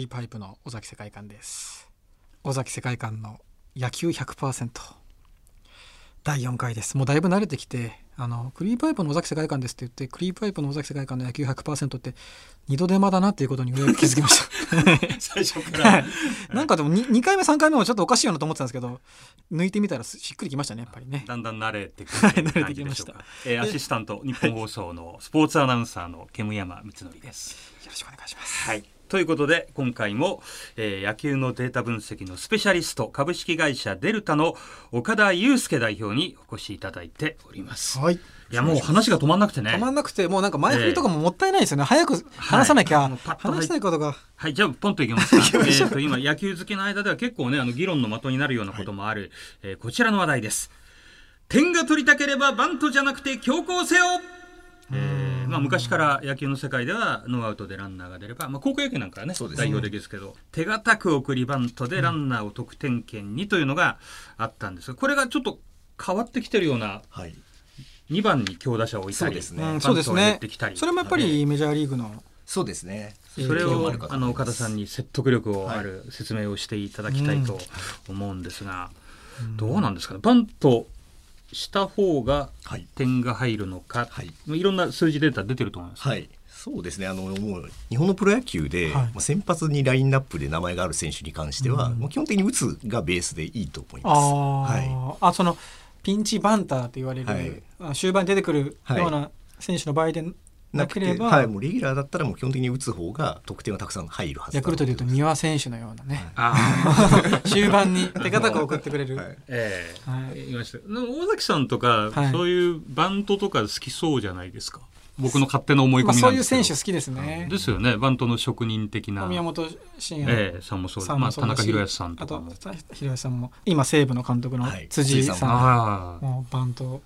リーパイプの尾崎世界観です。尾崎世界観の野球100%第4回です。もうだいぶ慣れてきてあのクリーパイプの尾崎世界観ですって言ってクリーパイプの尾崎世界観の野球100%って二度手間だなっていうことにようやく気づきました。最初から。なんかでも 2, 2回目3回目もちょっとおかしいよなと思ってたんですけど抜いてみたらしっくりきましたねやっぱりね。だんだん慣れてくはいる 慣れてきました。えーアシスタント日本放送のスポーツアナウンサーの煙山光則です。よろしくお願いします。はい。ということで今回も、えー野球のデータ分析のスペシャリスト株式会社デルタの岡田祐介代表にお越しいただいております。はいいやもう話が止まんなくてねた。まんなくてもうなんか前振りとかももったいないですよね、早く話さなきゃ、はい話したいことがはい、じゃあポンといきますか。えーと今野球好きの間では結構ねあの議論の的になるようなこともある、えーこちらの話題です。点が取りたければバントじゃなくて強行せよ。えーまあ、昔から野球の世界ではノーアウトでランナーが出れば、まあ、高校野球なんかはね代表的ですけど手堅く送りバントでランナーを得点圏にというのがあったんですがこれがちょっと変わってきてるようなはい。2番に強打者を置いたりそうですね。うんバントを入そうですね。れてきたり。それもやっぱりメジャーリーグのそうですね。それをあの岡田さんに説得力をある説明をしていただきたいと思うんですが、どうなんですかね。バントした方がはい点が入るのか、はいい、ろんな数字データ出てると思います。はい。そうですね。あのもう日本のプロ野球で、はいまあ先発にラインナップで名前がある選手に関しては、うんもう基本的に打つがベースでいいと思います。はあそのピンチバンターと言われる、はいあ終盤に出てくるような選手の場合でい。ななくて、ければ、はい、もうレギュラーだったらもう基本的に打つ方が得点はたくさん入るはずだヤクルトでいうと三輪選手のようなね、あ 終盤に手堅く送ってくれる、はい。ええ。はい。言いました。でも大崎さんとか、はい。そういうバントとか好きそうじゃないですか？僕の勝手な思い込まあ、みそういうなんですけど、選手好きですね。ですよね。バントの職人的な。宮本慎也。ええさんもそう。まあ、さんもそうだし田中宏康さんとあとかも広安さんも。今西武の監督のはい。辻さん辻さん。ああもうバント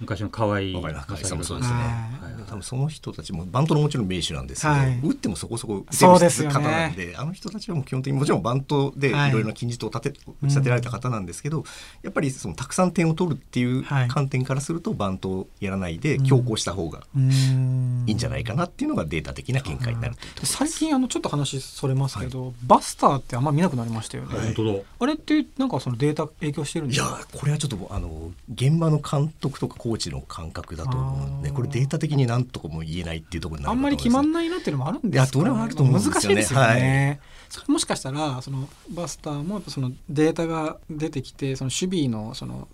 昔の河合わかります河合さんもそうですね。はい。多分その人たちもバントのもちろん名手なんですけど、はい。打ってもそこそこ打てる方なんであの人たちはもう基本的にもちろんバントでい。はいろいろな金字塔を立て打ち立てられた方なんですけど、やっぱりそのたくさん点を取るっていうはい観点からするとバントをやらないで強行した方がいいんじゃないかなっていうのがデータ的な見解になる最近あのちょっと話それますけど、バスターってあんま見なくなりましたよね、はい本当だ。あれってなんかそのデータ影響してるんですか？いやーこれはちょっとあの現場の監督とかコーチの感覚だと思うんでこれデータ的になんとかも言えないっていうところになあんるかと思いまり決まんないなっていうのもあるんですか、いやどれもあると思うんですよね。難しいですよね、それもしかしたらそのバスターもやっぱそのデータが出てきてその守備のその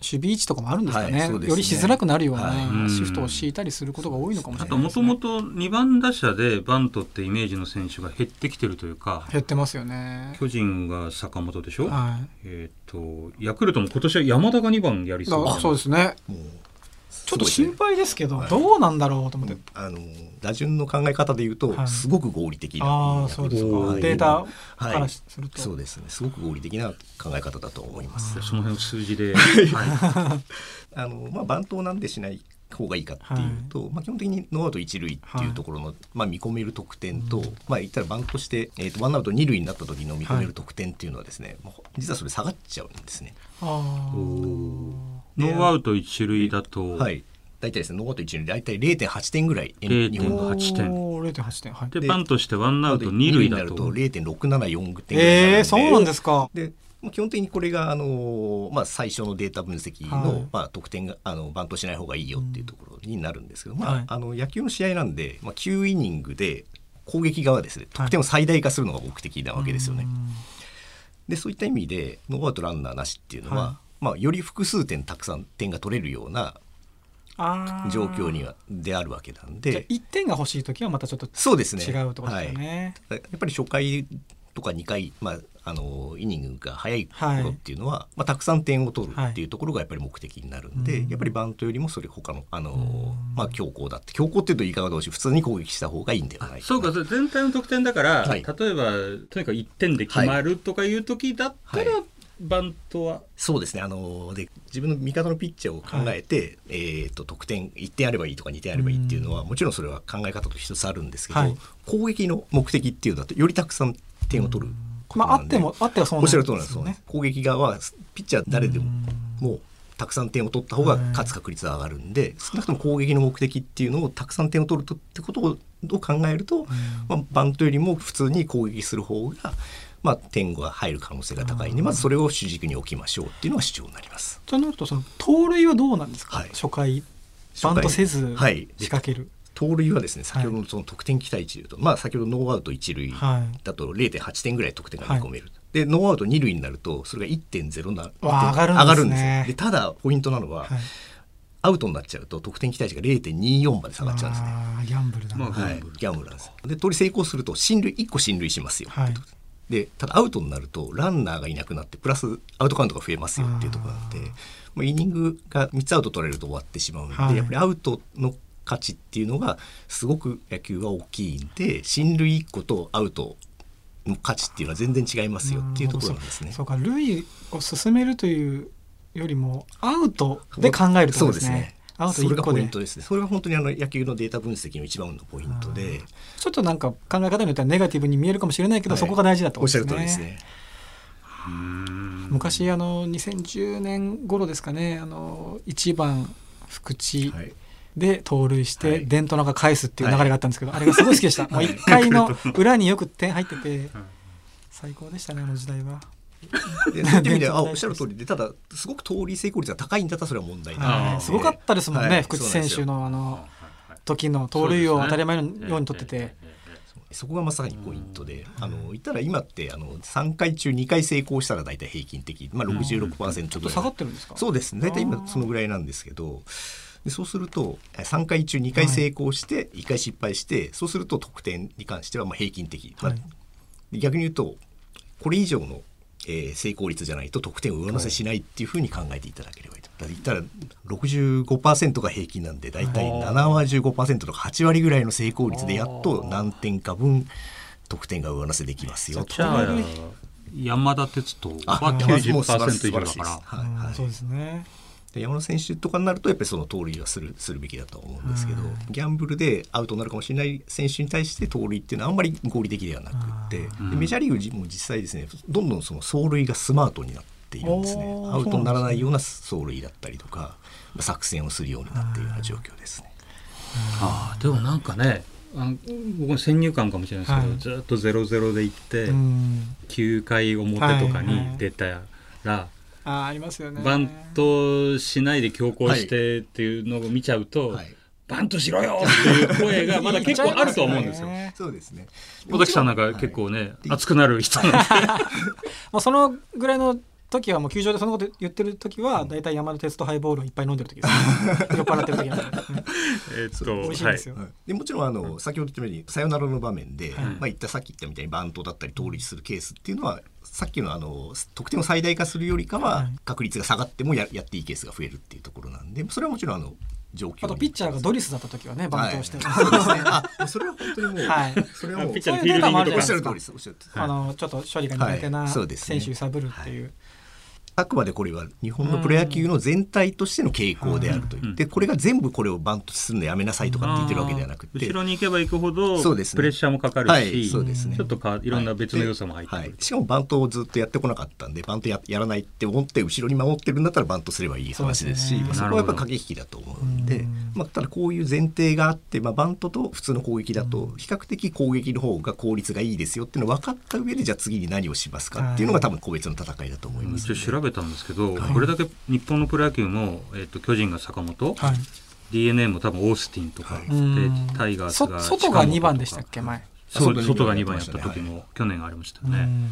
守備位置とかもあるんですかね,、はいね。よりしづらくなるようなはい。シフトを敷いたりすることが多いのかもしあれないですね。ともともと2番打者でバントってイメージの選手が減ってきてるというか減ってますよね。巨人が坂本でしょ、はい。えっ、とヤクルトも今年は山田が2番やりそうそうですね。もうちょっと心配ですけどはい。どうなんだろうと思って、あの打順の考え方で言うと、はい。すごく合理的なああそうですか、はい。データはい。からすると、そうですね。すごく合理的な考え方だと思います。その辺の数字で、は あのまあ、バントをなんでしない方がいいかっていうと、まあ、基本的にノーアウト一塁っていうところの、まあ、見込める得点と、まあ言ったらバントして、えー、とワンアウト二塁になった時の見込める得点っていうのはですね、まあ実はそれ下がっちゃうんですね。ノーアウト一塁だと、はい。大体ですねノーアウト一塁大体0.8点ぐらい0.8日本の8点。おー0.8点はい。ででバントしてワンアウト二塁だと。になると0.674点ぐらいになるんで。えー、そうなんですか。で基本的にこれがあの、まあ、最初のデータ分析の、はい。まあ、得点があのバントしない方がいいよっていうところになるんですけど、まあはい。あの野球の試合なんで、まあ、9イニングで攻撃側はですね得点を最大化するのが目的なわけですよね。でそういった意味でノーアウトランナーなしっていうのは、はまあ、より複数点たくさん点が取れるような状況にはであるわけなんで。1点が欲しい時はまたちょっとそうですね。違うところですよね、やっぱり初回とか2回、まあ、あのイニングが早い頃っていうのは、まあ、たくさん点を取るっていうところがやっぱり目的になるんで、うん。やっぱりバントよりもそれ他のあの、うん。まあ、強行だって強行っていうと言い方同士普通に攻撃した方がいいんではないか。なそうかそれ全体の得点だから、はい。例えばとにかく1点で決まるとかいう時だったら、はい。バントは？そうですね。あので自分の味方のピッチャーを考えて、えー、と得点1点あればいいとか2点あればいいっていうのは、もちろんそれは考え方と一つあるんですけど、はい。攻撃の目的っていうのだとよりたくさん点を取る。ことまああなんで、ってもあってはそうおっしゃる通りなんですよね。よね。攻撃側はピッチャー誰でもうんもうたくさん点を取った方が勝つ確率は上がるんで少なくとも攻撃の目的っていうのをたくさん点を取るとってことを考えると、まあ、バントよりも普通に攻撃する方が、まあ、点が入る可能性が高いんでまずそれを主軸に置きましょうっていうのが主張になります。となるとその盗塁はどうなんですか、はい。初回。バントせずはい。仕掛ける、盗塁はですね先ほどのその得点期待値でいうと、まあ先ほどノーアウト一塁はい。だと0.8点ぐらい得点が見込める、でノーアウト二塁になるとそれが1.0な上がるんですね。よ。でただポイントなのは、はい。アウトになっちゃうと得点期待値が0.24まで下がっちゃうんですね。ギャンブルだな、まあはい、ギャンブル。なんです。で盗塁成功すると進塁1個進塁しますよ、はい。でただアウトになるとランナーがいなくなってプラスアウトカウントが増えますよっていうところなのでもうイニングが3つアウト取れると終わってしまうので、はい。やっぱりアウトの価値っていうのがすごく野球は大きいんで進塁1個とアウトの価値っていうのは全然違いますよっていうところなんですね。そうか塁を進めるというよりもアウトで考えるとそうですね。アウト1それが個でポイントですね。それが本当にあの野球のデータ分析の一番のポイントで、ちょっとなんか考え方によってはネガティブに見えるかもしれないけど、はい。そこが大事だとおっしゃる通りですね。昔あの2010年頃ですかね。あの1番福地はいで盗塁して、はい。伝統なんか返すっていう流れがあったんですけど、あれがすごい好きでした、もう1回の裏によく点入ってて最高でしたねあの時代は。でそういう意味ではおっしゃる通りでただすごく盗塁成功率が高いんだったらそれは問題ない。すごかったですもんね、はい。福地選手のあの時の盗塁を当たり前のように取ってて、そこがまさにポイントで、あの言ったら今ってあの3回中2回成功したら大体平均的、まあ、66%ぐらい。ちょっと下がってるんですか？そうです。ね大体今そのぐらいなんですけどでそうするとえ3回中2回成功して1回失敗して、そうすると得点に関してはまあ平均的、まあはい。逆に言うとこれ以上の、えー成功率じゃないと得点を上乗せしないっていうふうに考えていただければいいと。だから言ったら65%が平均なんで大体75%とか8割ぐらいの成功率でやっと何点か分得点が上乗せできますよと。山田哲人はあもう素晴らしい90%以上だからそうですねで山田選手とかになるとやっぱりその盗塁はするするべきだと思うんですけど、ギャンブルでアウトになるかもしれない選手に対して盗塁っていうのはあんまり合理的ではなくってメジャーリーグも実際ですねどんどんその走塁がスマートになっているんですね。アウトにならないような走塁だったりとかまあ作戦をするようになっているような状況ですね。ああでもなんかねあの僕の先入観かもしれないですけど、はいずっとゼロゼロで行って、うん。9回表とかに出たら、あーありますよね。バントしないで強行してっていうのを見ちゃうと、はい。バントしろよ！っていう声が まだ結構あると思うんですよ。ね。そうですね。小崎さんなんか結構ね、熱くなる人なんで、もうそのぐらいの時はもう球場でそのこと言ってる時は大体山田哲人ハイボールをいっぱい飲んでる時です、ね、酔っ払ってる時なんで、ねえっと美味しいんですよ、はい。でもちろんあの先ほど言ったようにサヨナラの場面で、はい。まあ、言ったさっき言ったみたいにバントだったり盗塁するケースっていうのはさっきのあの得点を最大化するよりかははい。確率が下がってもややっていいケースが増えるっていうところなんでそれはもちろんあの状況にあとピッチャーがドリスだった時はねバントをしてる、はいそうです。ねあそれは本当にもう、はい。それはもうピッチャーのそういうデータもあるじゃおっしゃるないですか通りですおっしゃる通りです。あのちょっと処理が苦手なはい。そうですね。選手揺さぶるっていう、あくまでこれは日本のプロ野球の全体としての傾向であると言って、これが全部これをバントするのやめなさいとかって言ってるわけではなくて。後ろに行けば行くほどプレッシャーもかかるし、はいそうですね。ちょっとかいろんな別の要素も入ってくるはい、しかもバントをずっとやってこなかったんでバントややらないって思って後ろに守ってるんだったらバントすればいい話ですしそそこはやっぱ駆け引きだと思うんで、まあ、ただこういう前提があって、まあ、バントと普通の攻撃だと比較的攻撃の方が効率がいいですよっていうのを分かった上でじゃあ次に何をしますかっていうのが多分個別の戦いだと思います、一応調べたんですけど、これだけ日本のプロ野球も、えっと巨人が坂本、はい。D n a も多分オースティンとか、はい。でうん。タイガースそが外が2近本とか。番でしたっけ前。そう外外がに2番やった時も、去年ありましたよね。うん。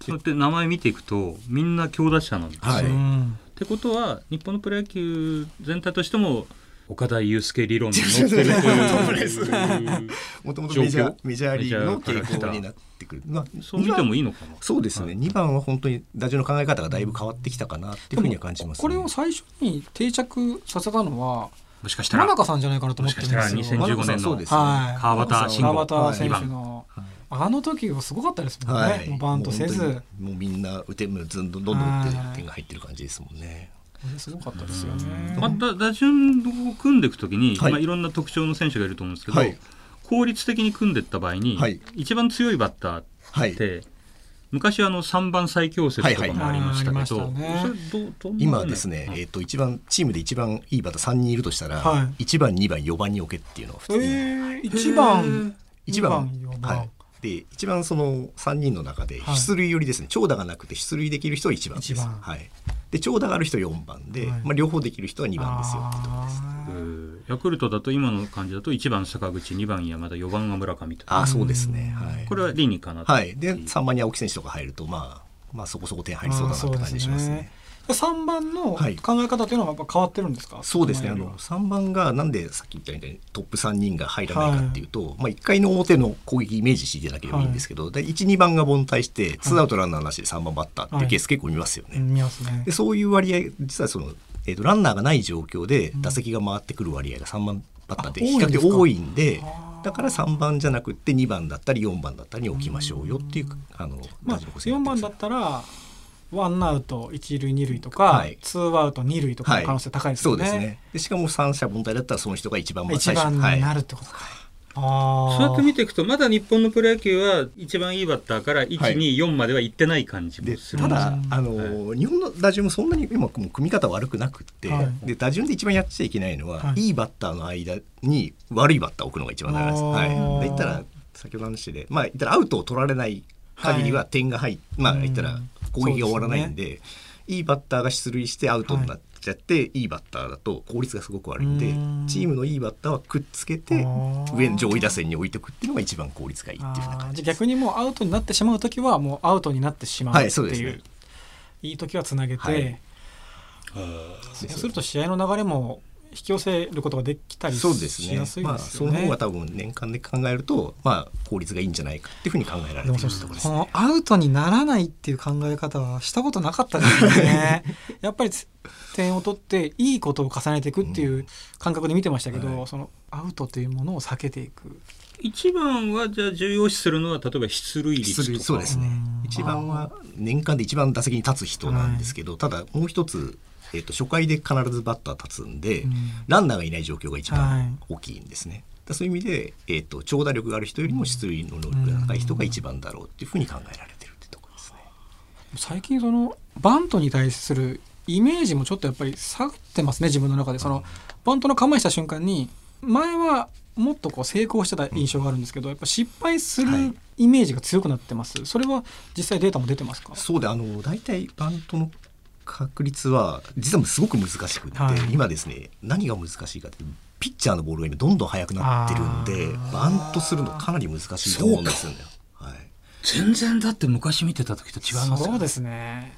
そうやって名前見ていくとみんな強打者なんですよ。ってことは日本のプロ野球全体としても岡田祐介理論に乗ってるというもともとメジャー状況メジャーリーグの傾向になってくる、まあ、そう見てもいいのかな。そうですね、はい2番は本当に打順の考え方がだいぶ変わってきたかなっていうふうには感じます、ね、これを最初に定着させたのはもしかしたら真中さんじゃないかなと思ってるんですよもしかしたら2015年のそうですねはい川端慎吾川端選はい手のあの時はすごかったですもんね、はい、もうバントせずもうもうみんな打てもうずんどんどんどん打って点が入ってる感じですもんね。すごかったですよね。また打順を組んでいくときに、はい。いまあ、いろんな特徴の選手がいると思うんですけど、はい。効率的に組んでいった場合に、はい。一番強いバッターはい。って、昔あの3番最強説とかもありましたけど、今ですね、うんえっ、と一番チームで一番いいバッター3人いるとしたら、は1番2番4番に置けっていうのが普通に、えー、1番。一番2番4番。はい。で一番その3人の中ではい。出塁よりですね、長打がなくて出塁できる人は1番です。一番。はい、で長打がある人は4番で、はい。まあ、両方できる人は2番ですよ。ってとこですヤクルトだと今の感じだと1番坂口2番山田4番が村上とああそうですね。はい。これは理にかなって。はい。で3番に青木選手とか入るとまあまあそこそこ点入りそうだなって感じしますね。3番の考はい。え方というのはやっぱ変わってるんですか、そうですね。あの3番がなんでさっき言ったみたいにトップ3人が入らないかっていうと、まあ、1回の表の攻撃イメージしていただければいいんですけど、で12番が凡退してツーアウトランナーなしで3番バッターっていうケース結構見ますよね。でそういう割合実はその、えー、とランナーがない状況で打席が回ってくる割合が3番バッターってあ比較的多多いいんでだから3番じゃなくって2番だったり4番だったりに置きましょうよっていうあのまあ、打順構成に4番だったらワンアウト一塁二塁とか、はい。ツーアウト二塁とかの可能性高いですよね。そうですね。でしかも三者凡退だったらその人が一番まあ一番にはいなるってことか。ああ。そうやって見ていくとまだ日本のプロ野球は一番いいバッターからはい124までは行ってない感じもでするただ、うん。あの日本の打順もそんなに今もう組み方悪くなくって、はい。で打順で一番やっちゃいけないのは、はい。い、いバッターの間に悪いバッターを置くのが一番大事です。はい、で言ったら先ほどの話で、まあ、言ったらアウトを取られない限りは点が入っ、まあうん。言ったら攻撃が終わらないんでいいバッターが出塁してアウトになっちゃって、い、いバッターだと効率がすごく悪いんでうん。チームのいいバッターはくっつけて上の上位打線に置いておくっていうのが一番効率がいいっていう感じ逆にもうアウトになってしまう時はもうアウトになってしまうっていう、はいそうね。いい時はつなげて、はい。そうすると試合の流れも引き寄せることができたりしそうですねやすいまあですよね。その方が多分年間で考えるとまあ効率がいいんじゃないかっていうふうに考えられているでもそうところですね。アウトにならないっていう考え方はしたことなかったですよね。やっぱり点を取っていいことを重ねていくっていう感覚で見てましたけど、はいそのアウトというものを避けていく。一番はじゃあ重要視するのは例えば出塁率そうですねうん一番は年間で一番打席に立つ人なんですけど、ただもう一つ、えっと初回で必ずバッター立つんで、うん。ランナーがいない状況が一はい。番大きいんですね。だからそういう意味で、えっと長打力がある人よりも出塁の能力が高い人が一番だろうっていうふうに考えられてるってところですね。最近そのバントに対するイメージもちょっとやっぱり下がってますね自分の中で。そのバントの構えした瞬間に前はもっとこう成功してた印象があるんですけど、やっぱ失敗するはい。イメージが強くなってます。それは実際データも出てますか？そうであの大体バントの確率は実はすごく難しくって、はい。今ですね何が難しいかってピッチャーのボールが今どんどん速くなってるんでバントするのかなり難しいと思うんですよね。はい。全然だって昔見てた時と違いますよそうですね。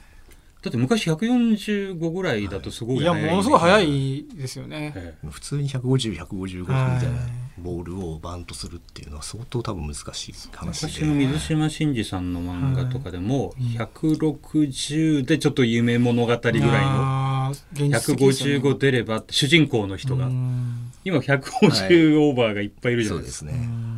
だって昔145ぐらいだとすごいいや速ものすごい速いですよね、ええ。普通に150155みたいはい。なボールをバントするっていうのは相当多分難しい話昔ので。水島新司さんの漫画とかでもい160でちょっと夢物語ぐらいのあー現実的ですよね。155出れば主人公の人が。うん。今150オーバーがいっぱいいるじゃそないでか。うですすね。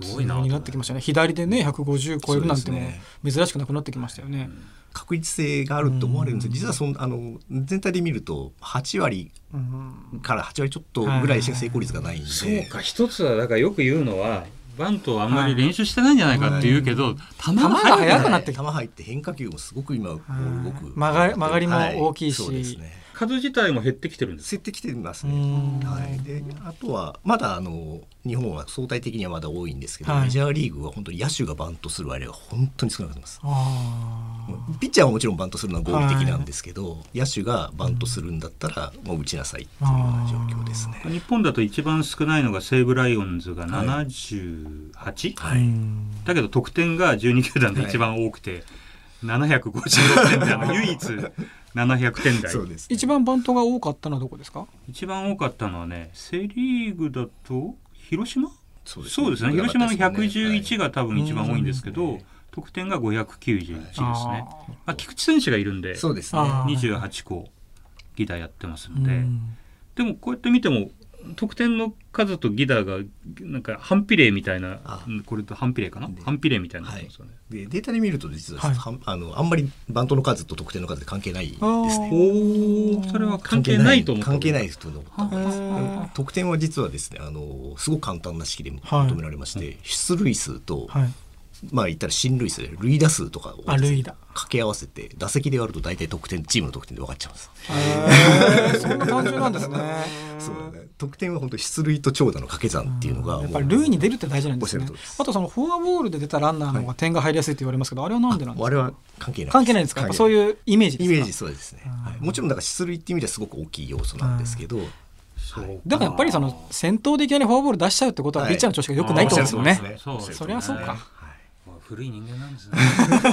すごいなになってきましたね左でね150超えるなんても珍しくなくなってきましたよね、確率性があると思われるんです実はそのあの全体で見ると8割うんから8割ちょっとぐらいしか成功率がないんで。そうか一つはだからよく言うのはバントをあんまり練習してないんじゃないかって言うけど、球が球が速速くなってき球入って変化球もすごく今動く。曲がり曲がりも大きいし。そうですね数自体も減ってきてるんです。競ってきてますうねん。はい、であとはまだあの日本は相対的にはまだ多いんですけど、はい。メジャーリーグは本当に野手がバントする割合が本当に少なくなってます。ピッチャーはもちろんバントするのは合理的なんですけど、野手がバントするんだったらもう打ちなさいっていうような状況ですね。日本だと一番少ないのが西武ライオンズがはい。78、はい。うん。だけど得点が12球団で一番多くて、756点で あの唯一700点台。そうです、一番バントが多かったのはどこですか？一番多かったのはねセ・リーグだと広島？そうそうですね。広島の111がが多分一番多いんですけど、うん。得点が591ですね、あまあ、菊池選手がいるんでそうですね。あー。28個ギターやってますーので、うん。でもこうやって見ても得点の数とギターがなんか反比例みたいなこれと反比例かな？で反比例みたいになってますよね、でデータで見ると実は、はい。あのあんまりバントの数と得点の数で関係ない。ですね。おおそれは関係ないと思関係ないと思った。得点は実はですねあのすごく簡単な式で求められまして、出塁数とはいまあ言ったら進塁数で塁打数とかをあ塁打。掛け合わせて打席で割ると大体得点チームの得点で分かっちゃうんです。そんな単純なんですね。そうだね。得点は本当出塁と長打の掛け算っていうのがやっぱり塁に出るって大事なんですね。あとそのフォアボールで出たランナーの方が点が入りやすいって言われますけど、あれはなんでなんですか？あれは関係ない関係ないですか？やっぱそういうイメージですか？イメージそうですね、はい、もちろんだから出塁っていう意味ではすごく大きい要素なんですけど、そう。でもやっぱりその先頭でいきなりフォアボール出しちゃうってことははいピッチャーの調子が良くないってことですよね。そりゃそうか。まあ古い人間なんですね。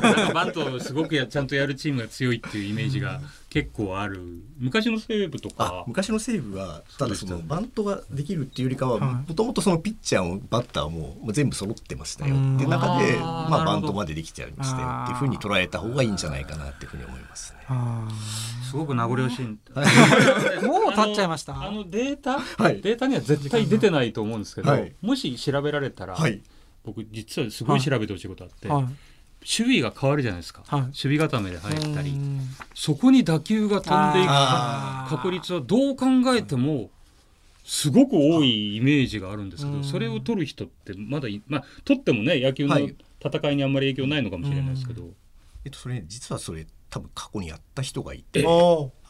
なんかバントをすごくやちゃんとやるチームが強いっていうイメージが結構ある。昔の西武とあか昔の西武はただそのバントができるっていうよりかははい。もともとそのピッチャーもバッターももう全部揃ってましたよ。うん。っていう中でまあバントまでできちゃいましたよっていうふうに捉えた方がいいんじゃないかなっていうふうに思いますね。あすごく名残惜しい。ー もう経っちゃいました。あのデータ、はい。データには絶対出てないと思うんですけど、はい。もし調べられたら、はい僕実はすごい調べてほしいことあって、はい。守備が変わるじゃないですか、はい。守備固めで入ったり。うん。そこに打球が飛んでいく確率はどう考えてもすごく多いイメージがあるんですけど、うん。それを取る人ってまだいまあ取ってもね野球のはい。戦いにあんまり影響ないのかもしれないですけど、えっとそれ実はそれ多分過去にやった人がいて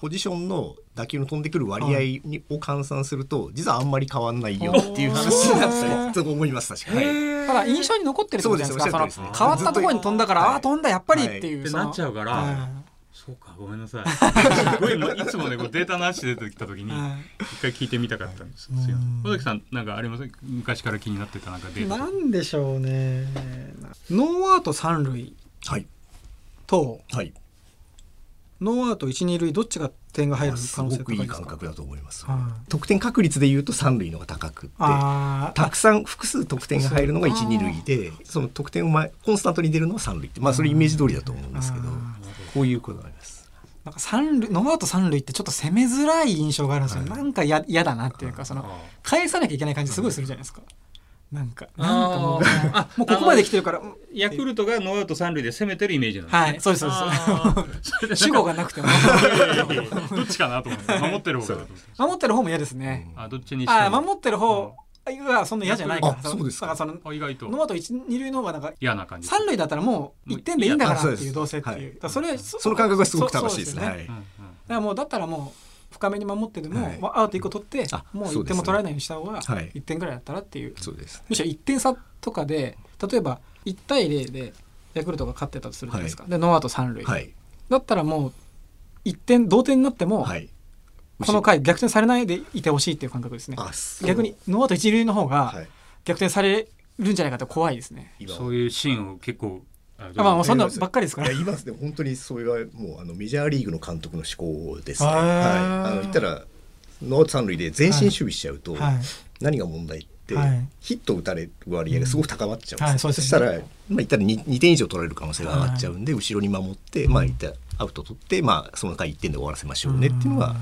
ポジションの打球の飛んでくる割合にを換算すると実はあんまり変わんないよっていう話になったりと思います確かに。はい。ただ印象に残ってるってことじゃないですか。です変わったところに飛んだから、はい。ああ飛んだやっぱりっていう、なっちゃうから、はそうかごめんなさい。すごいもういつもねこうデータの話出てきた時に一回聞いてみたかったんですよ。うん。尾崎さんなんかあります？昔から気になってたなんかデいータなんでしょうね。ノーアウト三塁はい。とはいノーアウト一二塁どっちが点が入るす可能性ごくいい高いですか？感覚だと思います。はい。得点確率で言うと三塁の方が高くってたくさん複数得点が入るのが一二塁でその得点を前コンスタントに出るのは三塁ってまあそれイメージ通りだと思うんですけどあこういうことがあります。なんか三塁ノーアウト三塁ってちょっと攻めづらい印象があるんですよ、はい。なんかや嫌だなっていうかその返さなきゃいけない感じすごいするじゃないですかなんかなんかもうあ もうここまで来てるからうん。ヤクルトがノーアウト三塁で攻めてるイメージなんですねはい。そうですそうです。主語がなくても。どっちかなと思って守ってる方かなと思って守ってる方も嫌ですね、あどっちにしてもあ守ってる方はそんな嫌じゃないから。あそうですか。だからそのあ意外と。ノーアウト一二塁の方がなんか嫌な感じ。三塁だったらもう1点でいいんだからっていうどうせっていう。それその感覚がすごく正しいですね。そうそうはいうんう。んだからもうだったらもう深めに守ってでも、はい。もうアウト1個取ってあもう1そうですね。点も取られないようにした方がはい。1点ぐらいだったらっていう、そうですね。むしろ1点差とかで例えば1対0でヤクルトが勝ってたとするじゃないですか、でノーアウト三塁、はい。だったらもう1点同点になっても、はい。この回逆転されないでいてほしいっていう感覚ですね。逆にノーアウト一塁の方がはい。逆転されるんじゃないかって怖いですね、今そういうシーンを結構ああまあそんなばっかりですから。す。ね本当にそれはもうあのメジャーリーグの監督の思考ですね。はい。あの言ったらノーアウト三塁で前進守備しちゃうと、はい。何が問題って、はい。ヒット打たれる割合がすごく高まっちゃうんです,、はいそしたら、まあ、言ったら 2, 2点以上取られる可能性が上がっちゃうんで、後ろに守って、まあ、言ったらアウト取って、まあ、その回1点で終わらせましょうねっていうのが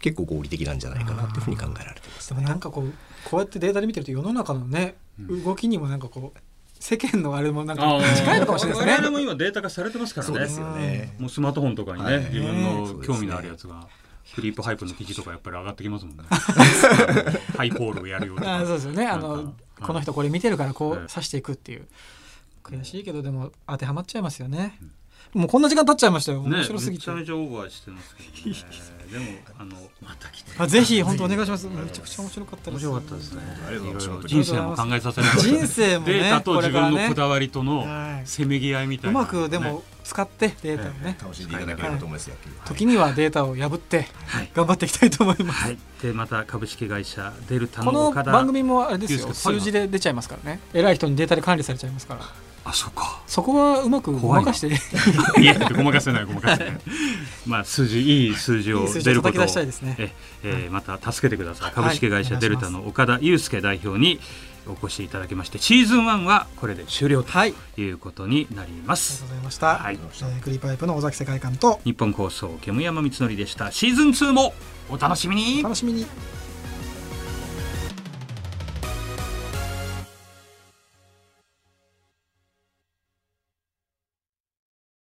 結構合理的なんじゃないかなっていうふうに考えられてますね。でもなんかこうこうやってデータで見てると世の中のね、動きにもなんかこう世間のあれもなんか近いのかもしれないですね。我々も今データ化されてますからね。そうですよね。もうスマートフォンとかにね、はい。自分ね。の興味のあるやつがクリープハイプの記事とかやっぱり上がってきますもんね。ハイポールをやるよとかあそうですよね。あのこの人これ見てるからこうはい。指していくっていう。悔しいけどでも当てはまっちゃいますよね、もうこんな時間経っちゃいましたよ。ね面白すぎて、めちゃめちゃオーバーしてますけどね。でもあのまた来て。あぜひ本当お願いします。めちゃくちゃ面白かったです。面白かったですね。ありがとうございます。いろいろ。人生も考えさせられましたね人生もねデータと自分のこだわりとのはいせめぎ合いみたいうなまくでも使ってデータをね。楽しんでいただければと思います、野球時にはデータを破ってはい。頑張っていきたいと思います、はい。でまた株式会社デルタこのの岡田番組もあれですよ。数字で出ちゃいますからね。偉い人にデータで管理されちゃいますからあそうか。そこはうまくご怖いな。まかして。いやごまかせないごまかせない。まあ数字いい数字を出ることをええーまた助けてください。株式会社デルタの岡田祐介代表にお越しいただきましてシーズン1はこれで終了とはい。ありいうことになりまがすとうございました、はい。えークリーパイプの尾崎世界観と日本放送煙山光則でした。シーズン2もお楽しみに。お楽しみに